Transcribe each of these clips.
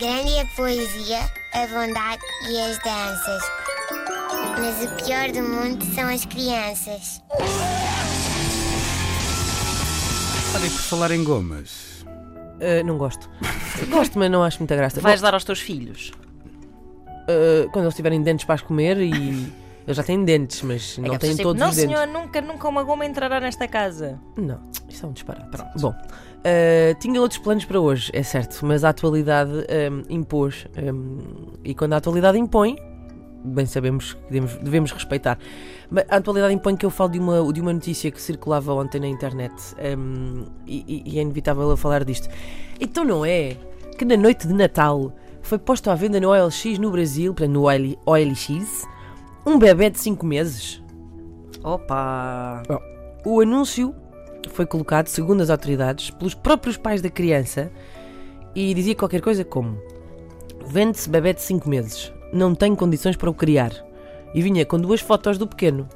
Grande é a poesia, a bondade e as danças. Mas o pior do mundo são as crianças. Olha, por falar em gomas. Uh, não gosto. gosto, mas não acho muita graça. Vais dar aos teus filhos. Uh, quando eles tiverem dentes para as comer e. Eles já têm dentes, mas É não pessoas todos não, os dentes. senhor, nunca, nunca uma goma entrará nesta casa. Não, isso é um disparate. Bom, uh, tinha outros planos para hoje, é certo, mas a atualidade um, impôs. um, e quando a atualidade impõe, bem sabemos que devemos, devemos respeitar. Mas a atualidade impõe que eu falo de uma, de uma notícia que circulava ontem na internet um, e, e- e é inevitável eu falar disto. Então não é que na noite de Natal foi posto à venda no OLX no Brasil, no OL OLX, um bebê de 5 meses. Opa! O anúncio foi colocado, segundo as autoridades, pelos próprios pais da criança e dizia qualquer coisa como: Vende-se bebê de 5 meses, não tem condições para o criar. E vinha com duas fotos do pequeno.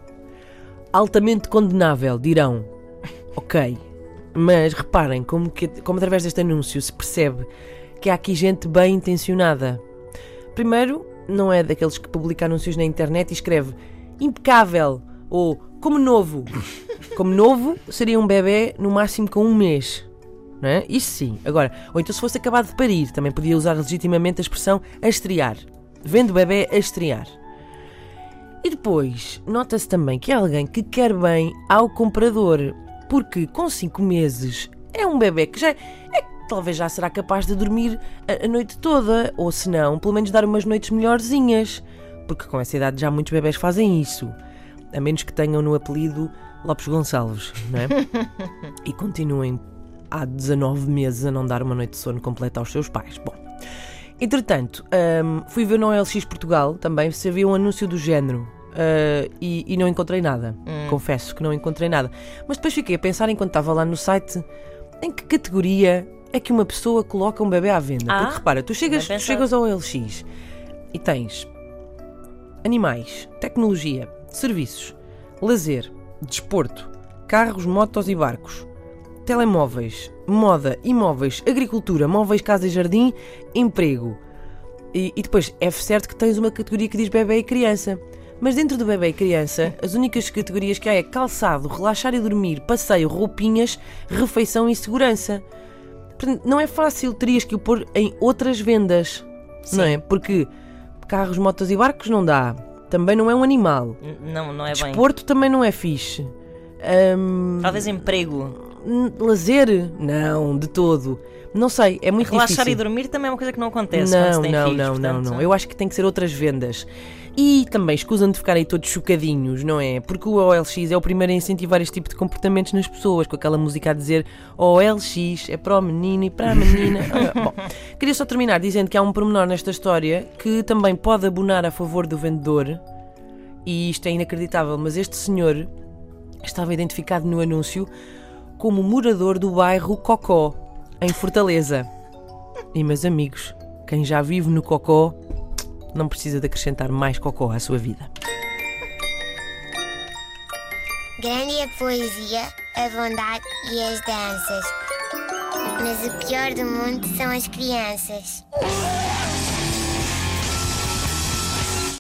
Altamente condenável, dirão. Ok. Mas reparem como, que, como através deste anúncio se percebe que há aqui gente bem intencionada. Primeiro, não é daqueles que publica anúncios na internet e escreve impecável ou como novo. Como novo seria um bebê no máximo com um mês. Não é? Isso sim. Agora, ou então se fosse acabado de parir, também podia usar legitimamente a expressão a estrear. Vende o bebê a estrear. E depois, nota-se também que é alguém que quer bem ao comprador, porque com 5 meses é um bebê que já é talvez já será capaz de dormir a, a noite toda, ou se não, pelo menos dar umas noites melhorzinhas, porque com essa idade já muitos bebés fazem isso, a menos que tenham no apelido Lopes Gonçalves, não é? e continuem há 19 meses a não dar uma noite de sono completa aos seus pais. Bom, entretanto, hum, fui ver no OLX Portugal também se havia um anúncio do género. ah, e, e não encontrei nada. Confesso que não encontrei nada. Mas depois fiquei a pensar enquanto estava lá no site em que categoria é que uma pessoa coloca um bebê à venda. Ah, Porque repara, tu chegas, tu chegas ao OLX e tens animais, tecnologia, serviços, lazer, desporto, carros, motos e barcos, telemóveis, moda, imóveis, agricultura, móveis, casa e jardim, emprego. E, e depois é certo que tens uma categoria que diz bebê e criança. Mas dentro do bebê e criança, as únicas categorias que há é calçado, relaxar e dormir, passeio, roupinhas, refeição e segurança. Não é fácil, terias que o pôr em outras vendas, não é? Porque carros, motos e barcos não dá. Também não é um animal. Não, não é bem. Desporto também não é fixe. Hum, Talvez emprego. Lazer? Não, de todo. Não sei, é muito Relaxar difícil. e dormir também é uma coisa que não acontece quando se Não, tem não, filhos. não, não, portanto- não. Eu acho que tem que ser outras vendas. E também escusam de ficarem todos chocadinhos, não é? Porque o OLX é o primeiro a incentivar este tipo de comportamentos nas pessoas, com aquela música a dizer OLX é para o menino e para a menina. Ah, Bom, queria só terminar dizendo que há um pormenor nesta história que também pode abonar a favor do vendedor, e isto é inacreditável, mas este senhor estava identificado no anúncio como morador do bairro Cocó, em Fortaleza. E meus amigos, quem já vive no Cocó não precisa de acrescentar mais Cocó à sua vida. Grande é a poesia, a bondade e as danças. Mas o pior do mundo são as crianças.